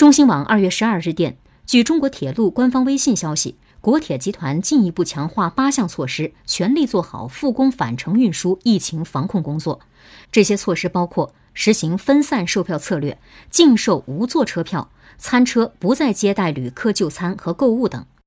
中新网二月十二日电据中国铁路官方微信消息国铁集团进一步强化八项措施全力做好复工返程运输疫情防控工作。这些措施包括实行分散售票策略禁售无座车票餐车不再接待旅客就餐和购物等。